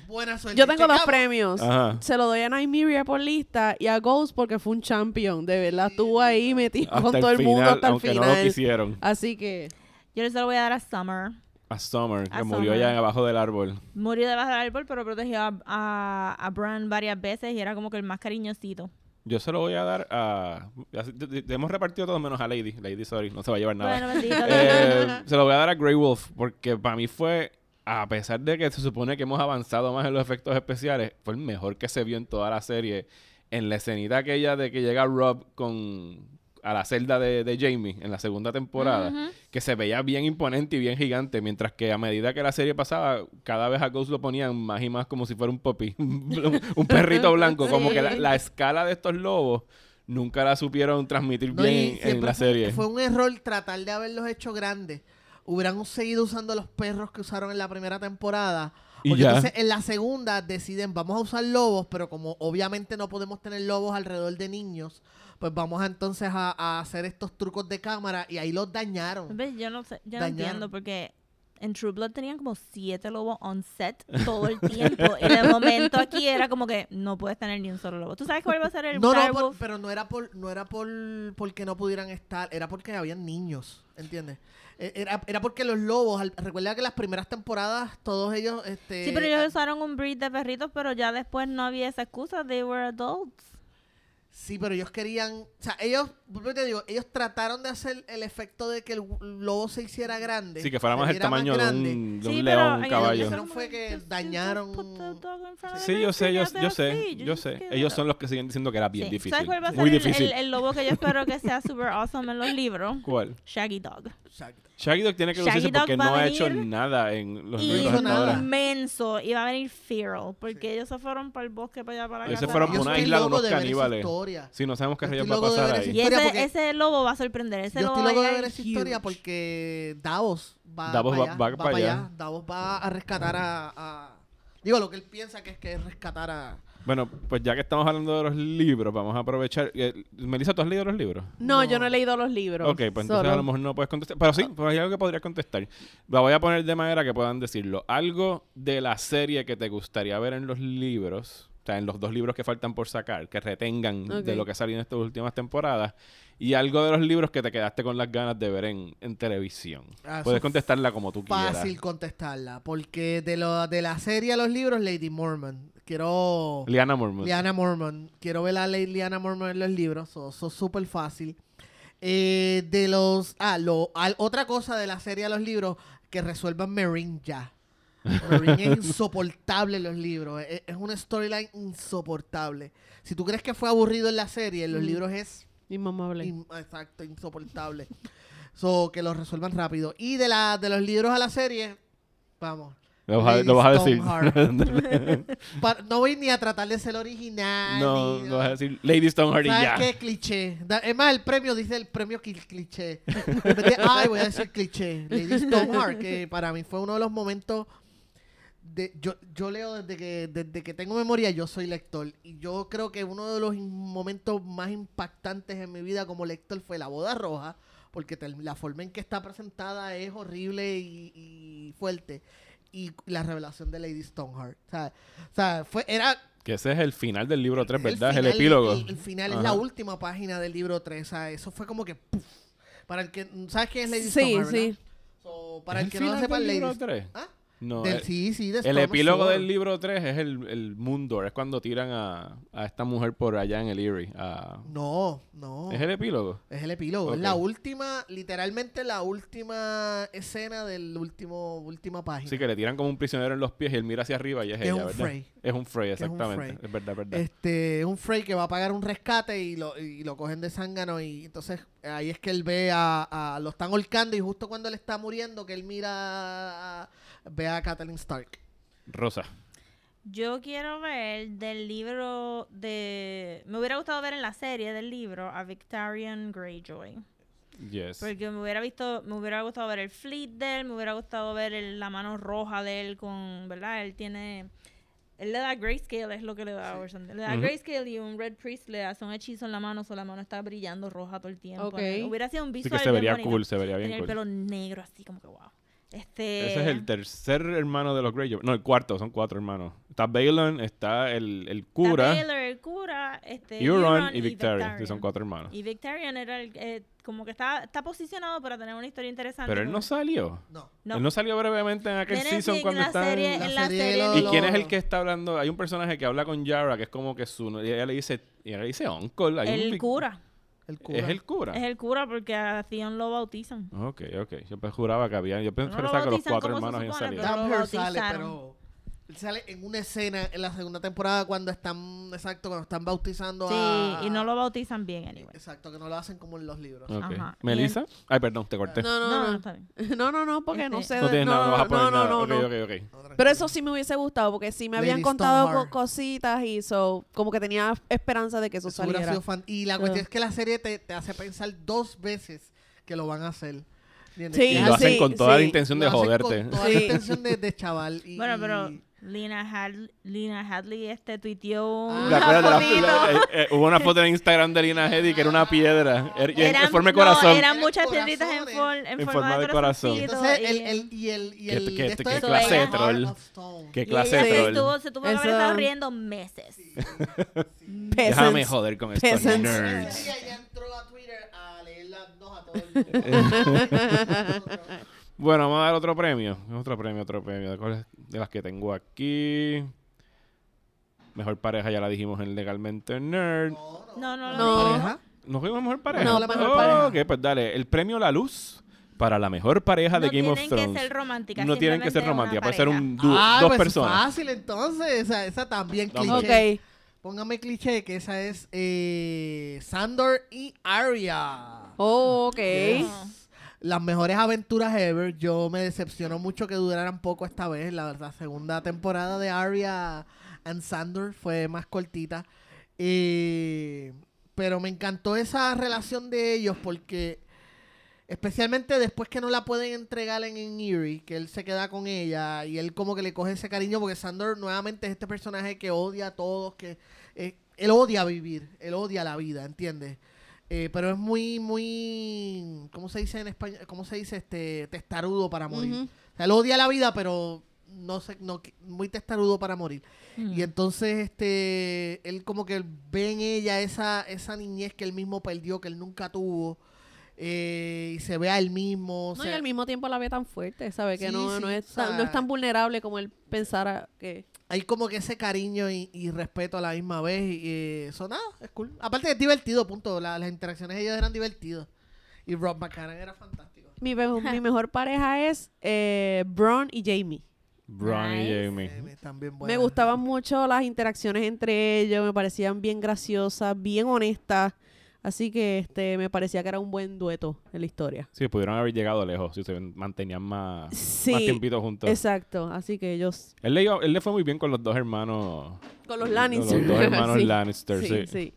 Buena suerte. Yo tengo dos Checamos. premios. Ajá. Se lo doy a Nymeria por lista y a Ghost porque fue un champion. De verdad, estuvo ahí metido Hasta con el todo el mundo final, hasta el aunque final. no lo quisieron. Así que Yo se lo voy a dar a Summer. A Summer, que A murió Summer. allá abajo del árbol. Murió debajo del árbol, pero protegió a, a, a Bran varias veces y era como que el más cariñosito. Yo se lo voy a dar a... Hemos repartido todo menos a Lady. Lady, sorry, no se va a llevar nada. Bueno, bendito. *laughs* Eh, se lo voy a dar a Grey Wolf porque para mí fue, a pesar de que se supone que hemos avanzado más en los efectos especiales, fue el mejor que se vio en toda la serie. En la escenita aquella de que llega Rob con a la celda de, de Jamie en la segunda temporada, que se veía bien imponente y bien gigante, mientras que a medida que la serie pasaba, cada vez a Ghost lo ponían más y más como si fuera un puppy, un, *laughs* un perrito blanco, como que la, escala de estos lobos nunca la supieron transmitir No, bien en la fue- serie. Fue un error tratar de haberlos hecho grandes. Hubieran seguido usando los perros que usaron en la primera temporada. Y Porque ya. entonces en la segunda deciden, vamos a usar lobos, pero como obviamente no podemos tener lobos alrededor de niños, pues vamos a, entonces a, a hacer estos trucos de cámara y ahí los dañaron. ¿Ves? Yo no sé, yo no entiendo porque en True Blood tenían como siete lobos on set *laughs* todo el tiempo. y de momento aquí era como que no puedes tener ni un solo lobo. ¿Tú sabes cuál va a ser el *laughs* No, no, por- pero no era por, no era por porque no pudieran estar, era porque habían niños, ¿entiendes? Eh, Era, era porque los lobos, al- recuerda que las primeras temporadas todos ellos, este, Sí, pero ellos usaron un breed de perritos, pero ya después no había esa excusa. They were adults. Sí, pero ellos querían, o sea, ellos, te digo, ellos trataron de hacer el efecto de que el lobo se hiciera grande. Sí, que fuera más el tamaño de un, de un Sí, pero león, un caballo. Lo que hicieron fue que dañaron- Sí, yo sé, yo, sé, yo sé. Ellos son los que siguen diciendo que era bien Sí. difícil. ¿Sabes cuál va a ser Muy el- difícil. El, el lobo que yo espero que sea *laughs* super awesome en los libros? ¿Cuál? Shaggy Dog. Shaggy Dog tiene que lucirse porque no ha hecho nada en los Y libros hizo nada. inmenso. Y va a venir Feral. Porque ellos se fueron para el bosque, para allá, para Ellos casa. se fueron por una isla de unos caníbales. Historia. Sí, no sabemos qué Yo rayos va a pasar ahí. Y ese, ese lobo va a sorprender. Ese Yo lobo estoy va a loco de ver esa historia porque Davos va, Davos para va- allá, va va para para allá. allá. Davos va a rescatar a, a- Digo, lo que él piensa que es que es rescatar a... Bueno, pues ya que estamos hablando de los libros, vamos a aprovechar. eh, Melissa, ¿tú has leído los libros? no, No. yo no he leído los libros. Ok, pues entonces Solo- a lo mejor no puedes contestar. Pero sí, pues hay algo que podrías contestar. La voy a poner de manera que puedan decirlo. Algo de la serie que te gustaría ver en los libros, sea, en los dos libros que faltan por sacar, que retengan de lo que salió en estas últimas temporadas, y algo de los libros que te quedaste con las ganas de ver en, en televisión. Ah, Puedes contestarla como tú quieras. Fácil contestarla, porque de, lo, de la serie a los libros, Lady Mormon. Quiero... Liana Mormont. Liana Mormon. Quiero ver a Lady Liana Mormon en los libros. Eso es súper fácil. Eh, de los. Ah, lo, al- otra cosa de la serie a los libros, que resuelvan Marine ya. Es insoportable en los libros. Es, es una storyline insoportable. Si tú crees que fue aburrido en la serie, en los Mm. libros es Inmamable. In- exacto, insoportable. so, que lo resuelvan rápido. Y de la de los libros a la serie, vamos. Lo vas a, Lady lo vas a decir. *laughs* *laughs* No voy ni a tratar de ser original. no, ni- lo vas a decir Lady Stoneheart y ¿Sabes ya. qué? Cliché. Da- es más, el premio dice el premio cli- cliché. En vez de, ay, voy a decir cliché. Lady Stoneheart, que para mí fue uno de los momentos. De, yo, yo leo desde que, desde que tengo memoria, yo soy lector. Y yo creo que uno de los momentos más impactantes en mi vida como lector fue la boda roja. Porque te- la forma en que está presentada es horrible y, y fuerte. Y la revelación de Lady Stoneheart. O sea, o sea, fue, era Que ese es el final del libro 3, el ¿verdad? Es el final- epílogo. El, el final es la última página del libro 3. o sea, eso fue como que. Para el que. ¿Sabes quién es Lady Sí, Stoneheart, sí. So, para ¿Es el que no sepa, del Lady. libro 3? ¿Ah? No, Del- el, sí, sí, de el epílogo del libro 3 es el, el. Es cuando tiran a, a esta mujer por allá en el Erie. a- No, no. ¿Es el epílogo? Es el epílogo. Es la última, literalmente la última escena del último, última página. Sí, que le tiran como un prisionero en los pies y él mira hacia arriba y es Que es ella, un ¿verdad? Frey. Es un Frey, es un exactamente. Frey. Es verdad, es verdad. Este, un Frey que va a pagar un rescate y lo, y lo cogen de zángano y entonces ahí es que él ve a, a- lo están holcando y justo cuando él está muriendo que él mira a- ve a Kathleen Stark. Rosa. Yo quiero ver del libro de... Me hubiera gustado ver en la serie del libro a Victorian Greyjoy. Yes. Porque me hubiera visto, me hubiera gustado ver el fleet de él, me hubiera gustado ver el- la mano roja de él con, ¿verdad? Él tiene... Él le da grayscale, es lo que le da a Orson. Le da Ujú. grayscale y un red priest le hace un hechizo en la mano, so la mano está brillando roja todo el tiempo. Hubiera sido un Sí visual que se bien vería bonito. cool, se vería bien Tenía el cool. pelo negro así, como que wow. Este... Ese es el tercer hermano de los Greyjoy. No, el cuarto, son cuatro hermanos. Está Balon, está el, el Está cura, Baylor, el cura, este, Euron y Victarion, que son cuatro hermanos. Y Victorian era el, eh, como que está, está posicionado para tener una historia interesante. Pero él no salió. No. No. Él no salió brevemente en aquel season cuando en la está serie, en- en La la serie ¿Y lo- quién es el que está hablando? Hay un personaje que habla con Yara, que es como que su... Y ella le dice... Y ella le dice uncle. hay un El Vic- cura. El cura. ¿Es el cura? Es el cura porque a Theon lo bautizan. Ok, ok. Yo juraba que había... Yo No pensaba lo que los cuatro hermanos habían salido. pero- él sale en una escena en la segunda temporada cuando están, exacto, cuando están bautizando Sí, a... y no lo bautizan bien, anyway. Exacto, que no lo hacen como en los libros. Ok. Ajá. ¿Melissa? Ay, perdón, te corté. No, no, No, no. no, está bien. *laughs* No, no, no, porque no Este- sé. No tienes nada, no vas a poner no, no, nada. no, no. No. Pero eso sí me hubiese gustado, porque sí me Lady habían contado co- cositas y so, como que tenía esperanza de que eso Eso saliera. sido fan- Y la cuestión es que la serie te, te hace pensar dos veces que lo van a hacer. ¿Entiendes? Sí, Y lo hacen sí, con toda la sí. intención de Lo hacen joderte. Con toda la Sí. intención de, de chaval. Y, Bueno, pero y- Lina, Had- Lina Hadley este tuiteó Ah. ¿Te una la, eh, eh, hubo una foto en Instagram de Lina Headey que era una piedra. Er- y en, Eran, forma de no, corazón. eran Eran muchas piedritas en, for- en En forma, forma de, de corazón. entonces, y- el, y y clase de troll. y clase de se troll. estuvo, se tuvo que haber estado riendo meses. *laughs* Déjame Peasants. joder con estos Peasants. nerds. Ella entró a Twitter a leer las dos a todo el mundo. *laughs* *laughs* Bueno, vamos a dar otro premio. Otro premio, otro premio. ¿De las que tengo aquí? Mejor pareja ya la dijimos en Legalmente Nerd. No, no, No. no. Pareja. ¿Nos fuimos mejor pareja? No, la mejor Oh, pareja. Ok, pues dale. El premio La Luz para la mejor pareja de No Game of tienen que Thrones. ser románticas. no tienen que ser románticas. Puede ser un dúo, ah, dos pues personas. fácil entonces. Esa, esa también cliché. Ok. Póngame cliché que esa es eh, Sandor y Arya. Oh, ok. No. Las mejores aventuras ever. Yo me decepcionó mucho que duraran poco esta vez. La verdad, segunda temporada de Arya and Sandor fue más cortita. Eh, pero me encantó esa relación de ellos porque especialmente después que no la pueden entregar en, en que él se queda con ella y él como que le coge ese cariño porque Sandor nuevamente es este personaje que odia a todos, que eh, él odia vivir, él odia la vida, ¿entiendes? Eh, pero es muy, muy, ¿cómo se dice en español? ¿Cómo se dice? Este, testarudo para morir. O sea, él odia la vida, pero no sé, no, muy testarudo para morir. Mm. Y entonces, este, él como que ve en ella esa, esa niñez que él mismo perdió, que él nunca tuvo. eh, y se ve a él mismo. o No, y al mismo tiempo la ve tan fuerte, ¿sabes? Que Sí, no, sí, no, es o sea- tan, no es tan vulnerable como él pensara que... hay como que ese cariño y, y respeto a la misma vez. Y, eh, eso nada, es cool. Aparte es divertido, punto. La- las interacciones de ellos eran divertidas. Y Rob McCann era fantástico. Mi, me- *laughs* mi mejor pareja es eh, Bron y Jamie. Bron y. Jamie. Eh, también Me gustaban mucho las interacciones entre ellos, me parecían bien graciosas, bien honestas. Así que este me parecía que era un buen dueto en la historia. Sí, pudieron haber llegado lejos si se mantenían más, Sí, más tiempito juntos. Exacto, así que ellos Él le, iba- él le fue muy bien con los dos hermanos. con los Con Lannister. Los dos *laughs* hermanos Sí, Lannister, sí. sí, sí.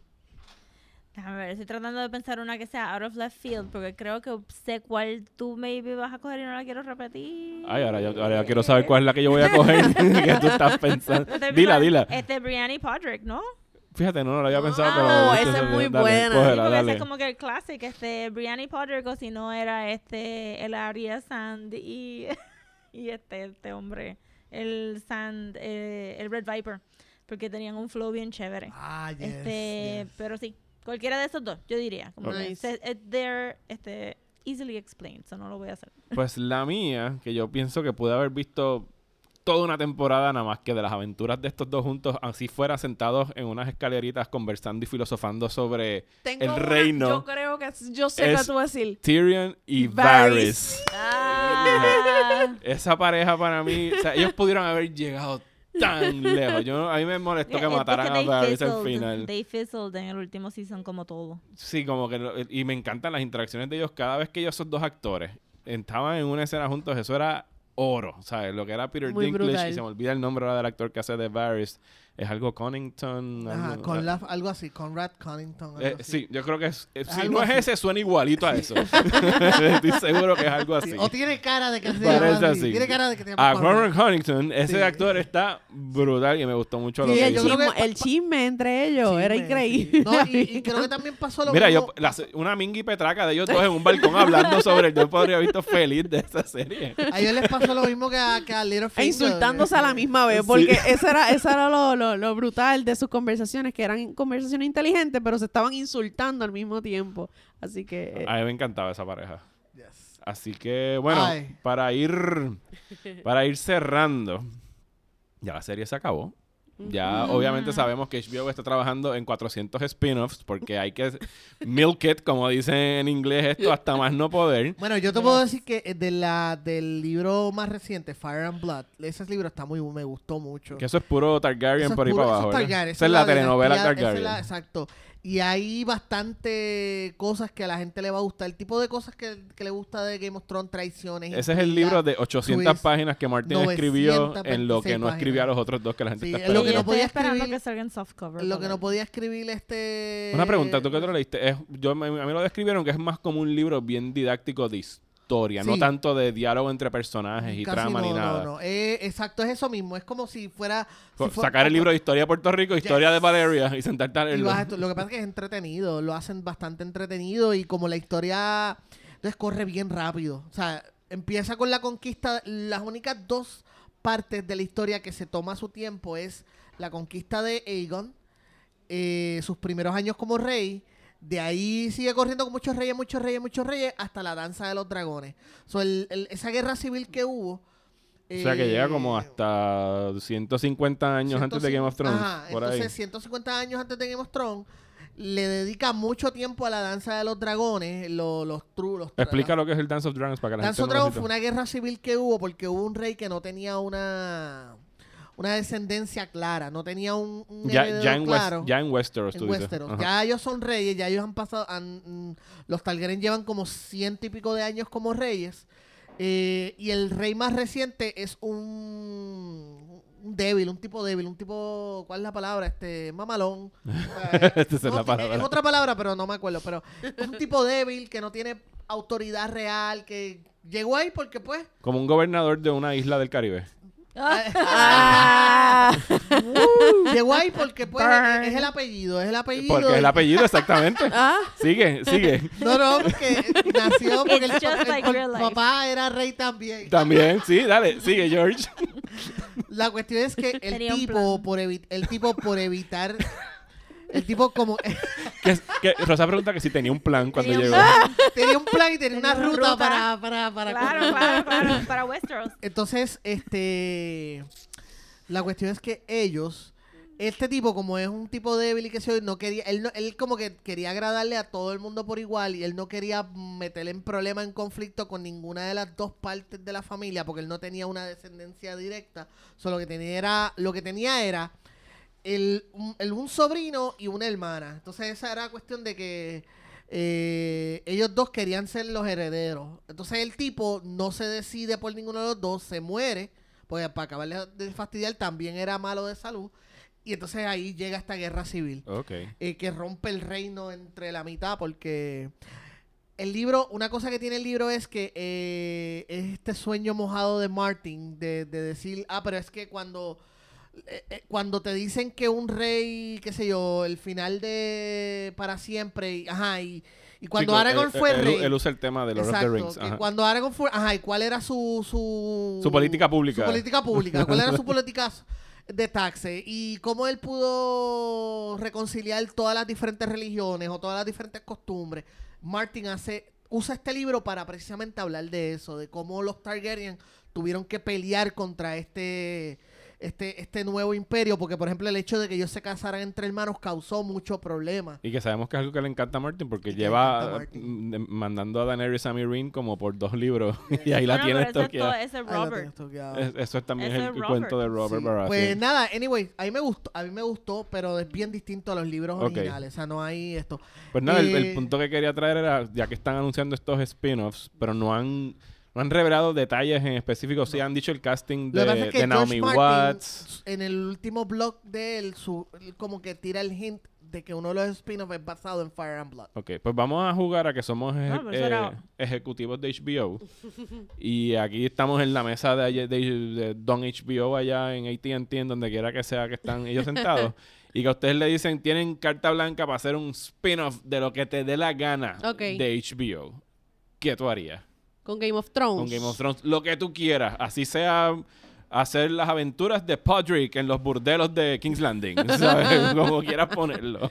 Déjame ver, estoy tratando de pensar una que sea out of left field, porque creo que sé cuál tú maybe vas a coger y no la quiero repetir. Ay, ahora ya, ahora ya quiero saber cuál es la que yo voy a coger. *laughs* que tú estás pensando. Este Dila, dila. Este Brianny Podrick, ¿no? Fíjate, no, no lo había pensado, pero... Oh, viste, esa es muy dale, buena. Sí, cógela, es como que el clásico, este Brianny Podrick, o si no era este el Arya Sand y, *laughs* y este, este hombre, el Sand, eh, el Red Viper, porque tenían un flow bien chévere. Ah, yes, este, yes. pero sí, cualquiera de esos dos, yo diría. Como que Nice. se- eh, they're este, easily explained, so no lo voy a hacer. Pues la mía, que yo pienso que pude haber visto toda una temporada nada más que de las aventuras de estos dos juntos, así fuera sentados en unas escaleritas conversando y filosofando sobre Tengo el una- reino. Yo creo que yo sé Es- qué tú vas a decir. Tyrion y Varys. Varys. Ah, Esa pareja para mí, o sea, ellos pudieron haber llegado tan lejos. Yo, a mí me molestó que mataran a they Varys al final. They fizzled en el último season como todo. Sí, como que... lo- Y me encantan las interacciones de ellos. Cada vez que ellos, esos dos actores, estaban en una escena juntos, eso era oro, ¿sabes? Lo que era Peter Muy Dinklage, brutal. y se me olvida el nombre ahora del actor que hace de Varys, es algo Connington. Ajá, algo- con ah, la- algo así, Conrad Connington. algo eh, así. sí, yo creo que es, eh, si no es así. ese, suena igualito a eso. *laughs* *laughs* Estoy seguro que es algo así. Sí, O tiene cara de que se Parece llama así. Tiene cara de que se llama A Conrad. Conrad Connington, ese Sí. actor está brutal y me gustó mucho lo que el, yo hizo. creo chisme, que- el chisme entre ellos era increíble. sí. No, y, y *laughs* creo que también pasó lo Mira, mismo. yo, la- una minga y petraca de ellos dos en un balcón hablando sobre el yo podría haber visto feliz de esa serie. A ellos les pasó lo mismo que a, que a Littlefinger. E insultándose a la misma vez, Sí. porque eso era, eso era lo, lo, lo brutal de sus conversaciones, que eran conversaciones inteligentes, pero se estaban insultando al mismo tiempo. Así que... A mí me encantaba esa pareja. Yes. Así que, bueno, Ay. para ir para ir cerrando, ya la serie se acabó. Ya obviamente sabemos que HBO está trabajando en 400 spin-offs porque hay que milk it, como dicen en inglés esto, hasta más no poder. Bueno, yo te puedo decir que eh, de la, del libro más reciente, Fire and Blood, ese libro está muy, me gustó mucho. Que eso es puro Targaryen Eso es por ahí puro- para eso abajo. es. Targaryen, Esa es la telenovela esa es Targaryen. la- exacto. Y hay bastante cosas que a la gente le va a gustar. El tipo de cosas que, que le gusta de Game of Thrones, traiciones. Ese es el libro de 800 twist, páginas que Martin escribió en lo que 926 no escribió a páginas. los otros dos que la gente Sí, está es lo esperando. que no podía esperando escribir- que salga en softcover. Lo que no podía escribir este... Una pregunta, ¿tú qué te lo leíste? Es, yo, a mí lo describieron que es más como un libro bien didáctico de historia, no tanto de diálogo entre personajes y Casi trama no, ni nada. no. Eh, exacto, es eso mismo. Es como si fuera... si fue- Sacar el libro de historia de Puerto Rico, historia Yes. de Valeria y sentarte a leerlo. lo que pasa es que es entretenido, lo hacen bastante entretenido y como la historia entonces corre bien rápido. O sea, empieza con la conquista, las únicas dos partes de la historia que se toma su tiempo es la conquista de Aegon, eh, sus primeros años como rey, de ahí sigue corriendo con muchos reyes, muchos reyes, muchos reyes, hasta la danza de los dragones. So, el- el- esa guerra civil que hubo... o sea que llega como eh, hasta 150 años antes de Game of Thrones. Ajá, por entonces ahí. 150 años antes de Game of Thrones le dedica mucho tiempo a la danza de los dragones, lo- los tru, los tra- Explica lo que es el Dance of Dragons para que la Dance gente of Dragons fue una guerra civil que hubo porque hubo un rey que no tenía una una descendencia clara, no tenía un, un ya, ya, en West- claro. ya en Westeros, en tú. Westeros. Ya ellos son reyes, ya ellos han pasado, han- mm, los Targaryen llevan como ciento y pico de años como reyes. eh, y el rey más reciente es un, un débil, un tipo débil, un tipo, ¿cuál es la palabra? Este, mamalón. *laughs* Eh, es no, la palabra. Es otra palabra, pero no me acuerdo. Pero es un tipo débil que no tiene autoridad real, que llegó ahí porque pues... Como un gobernador de una isla del Caribe. Ah. *laughs* Llegó ahí porque pues Burn. es, el apellido, es el apellido. Porque es el apellido, exactamente. *laughs* Ah, Sigue, sigue. No, no, porque nació porque el, pa- like papá era rey también. También, sí, dale, sigue, George. La cuestión es que el Tenía un tipo plan. por evi- el tipo por evitar el tipo como *laughs* Que, que Rosa pregunta que si tenía un plan cuando Tenía un llegó. plan. tenía un plan y tenía una Tenía una ruta, ruta. para para para Claro, claro, claro, *laughs* para Westeros. Entonces, este la cuestión es que ellos este tipo, como es un tipo débil y que se no quería, él, no- él como que quería agradarle a todo el mundo por igual y él no quería meterle en problema, en conflicto con ninguna de las dos partes de la familia porque él no tenía una descendencia directa. Solo que tenía era, lo que tenía era el, un, el- un sobrino y una hermana. Entonces esa era cuestión de que eh, ellos dos querían ser los herederos. Entonces el tipo no se decide por ninguno de los dos, se muere, porque para acabarle de fastidiar también era malo de salud. Y entonces ahí llega esta guerra civil eh, que rompe el reino entre la mitad porque el libro, una cosa que tiene el libro es que eh, es este sueño mojado de Martin de, de decir, ah, pero es que cuando cuando te dicen que un rey, qué sé yo, el final de para siempre, y, ajá, y, y cuando Chico, Aragorn él- fue él- rey, Él usa el tema de Lord of the exacto, Rings. ajá. cuando Aragorn fue, ajá, y cuál era su su Su política pública. su política pública, cuál era su *laughs* política de taxe y cómo él pudo reconciliar todas las diferentes religiones o todas las diferentes costumbres. Martin hace usa este libro para precisamente hablar de eso, de cómo los Targaryen tuvieron que pelear contra este este este nuevo imperio, porque por ejemplo el hecho de que ellos se casaran entre hermanos causó mucho problema. Y que sabemos que es algo que le encanta a Martin porque lleva a Martin. mm, mandando a Daenerys a Meereen como por dos libros *laughs* y ahí la tiene ese es Eso también Ese es el Robert. cuento de Robert Sí. Baratheon. Pues nada, anyway, a mí me gustó, a mí me gustó, pero es bien distinto a los libros originales, o sea, no hay esto. Pues nada, el, el Eh, punto que quería traer era, ya que están anunciando estos spin-offs, pero no han, no han revelado detalles en específico. Sí han dicho el casting de, que pasa es que de Naomi George Martin, Watts. en el último blog de él, su, él como que tira el hint de que uno de los spin-offs es basado en Fire and Blood. Ok, pues vamos a jugar a que somos eje- No, pero eso eh, ejecutivos de HBO. *laughs* y aquí estamos en la mesa de, de- de Don HBO allá en AT&T, en donde quiera que sea que están ellos sentados. *laughs* y que a ustedes le dicen, tienen carta blanca para hacer un spin-off de lo que te dé la gana de HBO. ¿Qué tú harías? Con Game of Thrones. con Game of Thrones, lo que tú quieras, así sea hacer las aventuras de Podrick en los burdelos de King's Landing, *laughs* ¿sabes? *laughs* Como quieras ponerlo.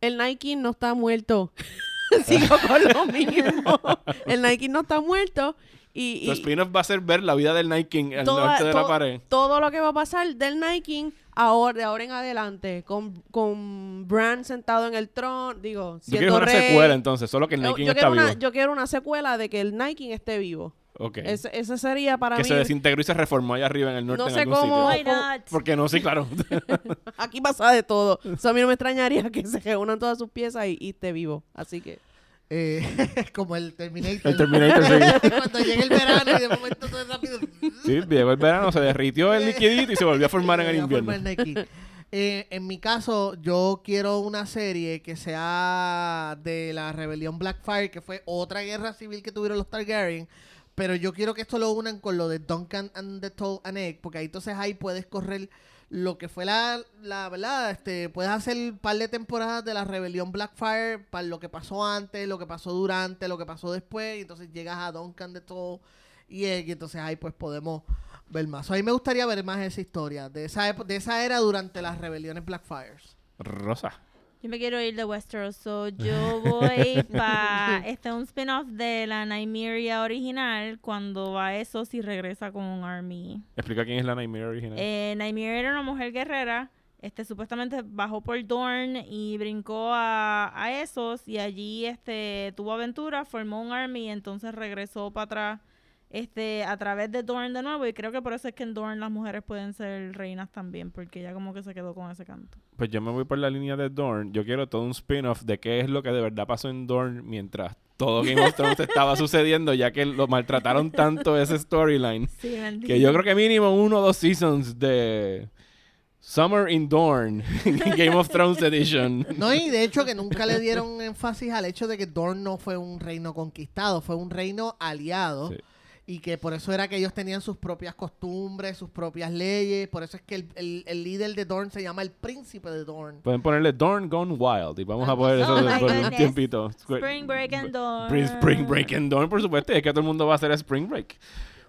El Nike no está muerto. *laughs* Sigo con lo mismo. El Nike no está muerto. Y, spin-off va a ser ver la vida del Night King al toda- norte de la pared. todo lo que va a pasar del Nike ahora, de ahora en adelante, con, con Bran sentado en el trono, digo, Yo quiero una rey. secuela entonces, solo que el Night King yo está vivo. una, yo quiero una secuela de que el Nike esté vivo. Ok. Ese, ese sería para que mí. se desintegró y se reformó allá arriba en el norte No en sé algún cómo- sitio. Why not? Porque no, sí, claro. *laughs* Aquí pasa de todo. So, a mí no me extrañaría que se reúnan todas sus piezas y, y esté vivo. Así que. Eh, *laughs* como el Terminator. el Terminator sí. *laughs* Cuando llega el verano y de momento todo es rápido. Sí, llegó el verano, se derritió el liquidito y se volvió a formar en el invierno. Eh, en mi caso, yo quiero una serie que sea de la rebelión Blackfire, que fue otra guerra civil que tuvieron los Targaryen. Pero yo quiero que esto lo unan con lo de Duncan and the Tall and Egg, porque ahí entonces ahí puedes correr lo que fue la, la verdad, este, puedes hacer un par de temporadas de la rebelión Blackfire para lo que pasó antes, lo que pasó durante, lo que pasó después, y entonces llegas a Duncan the Tall y Egg, y entonces ahí pues podemos ver más. So, a mí me gustaría ver más esa historia, de esa, de esa era durante las rebeliones Blackfires. Rosa. Yo me quiero ir de Westeros, so yo *laughs* voy para este un spin-off de la Nymeria original cuando va a eso si regresa con un army. Explica quién es la Nightmare original. Eh, Nymeria era una mujer guerrera, este supuestamente bajó por Dorne y brincó a, a esos y allí este tuvo aventura, formó un army y entonces regresó para atrás este a través de Dorne de nuevo y creo que por eso es que en Dorne las mujeres pueden ser reinas también porque ella como que se quedó con ese canto. Pues yo me voy por la línea de Dorn. Yo quiero todo un spin-off de qué es lo que de verdad pasó en Dorn mientras todo Game of Thrones estaba *laughs* sucediendo, ya que lo maltrataron tanto ese storyline. *laughs* Sí, Que yo creo que mínimo uno o dos seasons de Summer in Dorn, *laughs* Game of Thrones Edition. No, y de hecho que nunca le dieron énfasis al hecho de que Dorne no fue un reino conquistado, fue un reino aliado. Sí. Y que por eso era que ellos tenían sus propias costumbres, sus propias leyes. Por eso es que el, el- el líder de Dorne se llama el príncipe de Dorne. Pueden ponerle Dorn Gone Wild y vamos a poner eso Oh por un tiempito. Spring Break and Dorne. Spring, Break en Dorn, por supuesto. y Es que todo el mundo va a hacer Spring Break.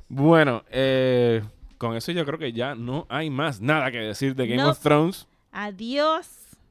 Bueno, eh, con eso yo creo que ya no hay más nada que decir de Game No. of Thrones. Adiós.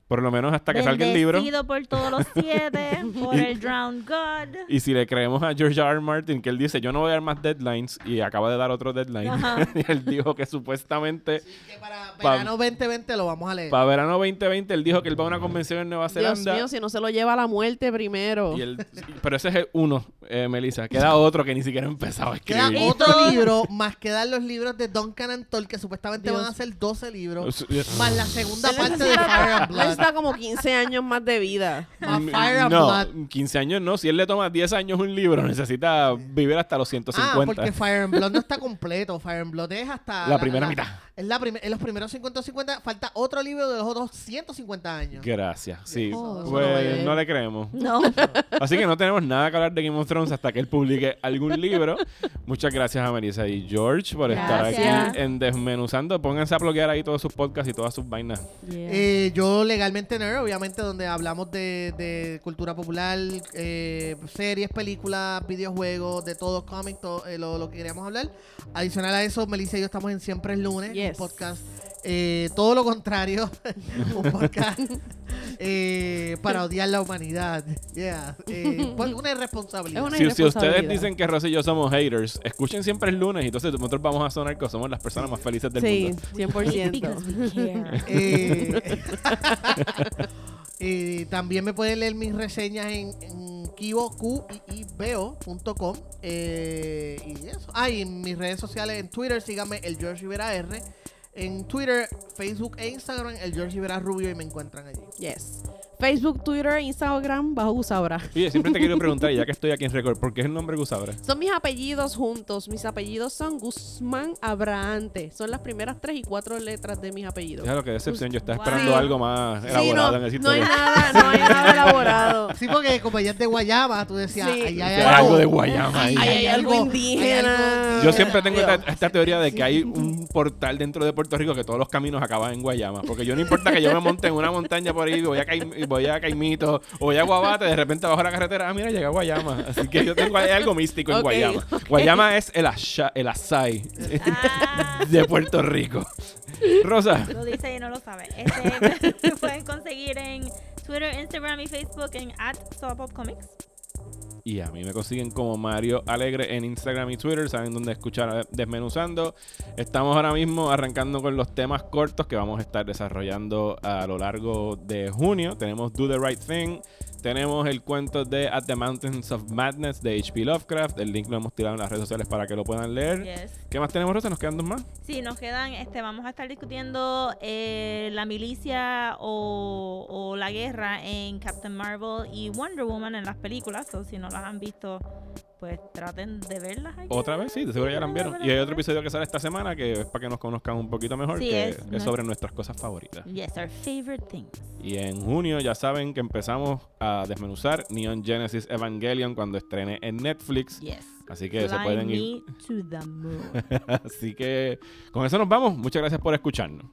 Por lo menos hasta que salga el libro. Bendecido por todos los siete, *laughs* por el Drowned God. Y si le creemos a George R. R. Martin, que él dice, yo no voy a dar más deadlines, y acaba de dar otro deadline. *laughs* Y él dijo que supuestamente, Que para Pa- verano 2020 lo vamos a leer. para verano 2020, él dijo que él va a una convención en Nueva Dios Zelanda. mío, si no se lo lleva a la muerte primero. y él- pero ese es el uno, eh, Melissa. Queda otro que ni siquiera ha empezado a Queda escribir. otro todo- libro, más quedan los libros de Duncan and Toll, que supuestamente Dios. van a ser 12 libros. Us- Más la segunda parte de Fire and Blood. Necesita como 15 años más de vida. Más Fire and no, Blood. 15 años no. Si él le toma 10 años un libro, necesita vivir hasta los Ah, 150. porque Fire and Blood no está completo. Fire and Blood es hasta... La primera mitad. Es la prim- en los primeros 150 falta otro libro de los otros 150 años. Gracias, sí. Oh, pues no le creemos. No. Así que no tenemos nada que hablar de Game of Thrones hasta que él publique algún libro. Muchas gracias a Melissa y George por estar Gracias. aquí en Desmenuzando. Pónganse a bloquear ahí todos sus podcasts y todas sus vainas. Yeah. Eh, yo legalmente nerd, obviamente, donde hablamos de, de cultura popular, eh, series, películas, videojuegos, de todo, cómics, todo, eh, lo, lo que queríamos hablar. Adicional a eso, Melissa y yo estamos en Siempre es lunes, Yes. un podcast. Eh, todo lo contrario, *laughs* un podcast eh, para odiar la humanidad. Yeah. Eh, pues, una irresponsabilidad. Es una Si, si ustedes dicen que Rosy y yo somos haters, escuchen siempre el lunes y entonces nosotros vamos a sonar que somos las personas más felices del Sí, mundo. 100%. *laughs* We care. Eh, *laughs* eh, también me pueden leer mis reseñas en, en kibo, Q -I -I -B -O punto com, eh, y eso. Ah, y en mis redes sociales en Twitter, síganme el George Rivera R. En Twitter, Facebook e Instagram, el George Rivera Rubio y me encuentran allí. Yes. Facebook, Twitter, Instagram, bajo Gusabra. Oye, siempre te quiero preguntar, y ya que *laughs* estoy aquí en Record, ¿por qué es el nombre Gusabra? Son mis apellidos juntos. Mis apellidos son Guzmán Abraante. Son las primeras tres y cuatro letras de mis apellidos. Déjalo que decepción, yo estaba Wow. esperando algo más Sí, elaborado no, en esa no hay nada, no hay nada *laughs* elaborado. Sí, porque como ella es de Guayama, tú decías, Sí. hay Era algo de Guayama ahí. Ahí hay algo indígena. Yo siempre tengo esta, esta teoría de que hay un portal dentro de Puerto Rico que todos los caminos acaban en Guayama. Porque yo no importa que yo me monte en una montaña por ahí, voy a, Caim- voy a Caimito o voy a Guabate, de repente bajo la carretera, ah, mira, llegué a Guayama. Así que yo tengo algo místico en Ok, Guayama. ok. Guayama es el, asha- el asai Ah, de Puerto Rico. Rosa, lo dice y no lo sabe. Este, *laughs* pueden conseguir en Twitter, Instagram y Facebook en at Comics. Y a mí me consiguen como Mario Alegre en Instagram y Twitter. Saben dónde escuchar Desmenuzando. Estamos ahora mismo arrancando con los temas cortos que vamos a estar desarrollando a lo largo de junio. Tenemos Do the Right Thing. Tenemos el cuento de At the Mountains of Madness de H.P. Lovecraft. El link lo hemos tirado en las redes sociales para que lo puedan leer. Yes. ¿Qué más tenemos, Rosa? ¿Nos quedan dos más? Sí, nos quedan, este, vamos a estar discutiendo eh, la milicia o, o la guerra en Captain Marvel y Wonder Woman en las películas. O si no las han visto, pues traten de verlas. Otra vez, sí, de seguro ya la vieron. Y hay otro episodio que sale esta semana que es para que nos conozcan un poquito mejor, Sí, que es sobre nuestras cosas favoritas. Yes, our favorite things. Y en junio ya saben que empezamos a desmenuzar Neon Genesis Evangelion cuando estrene en Netflix. Yes. Así que se pueden ir. me to the moon. *laughs* Así que con eso nos vamos. Muchas gracias por escucharnos.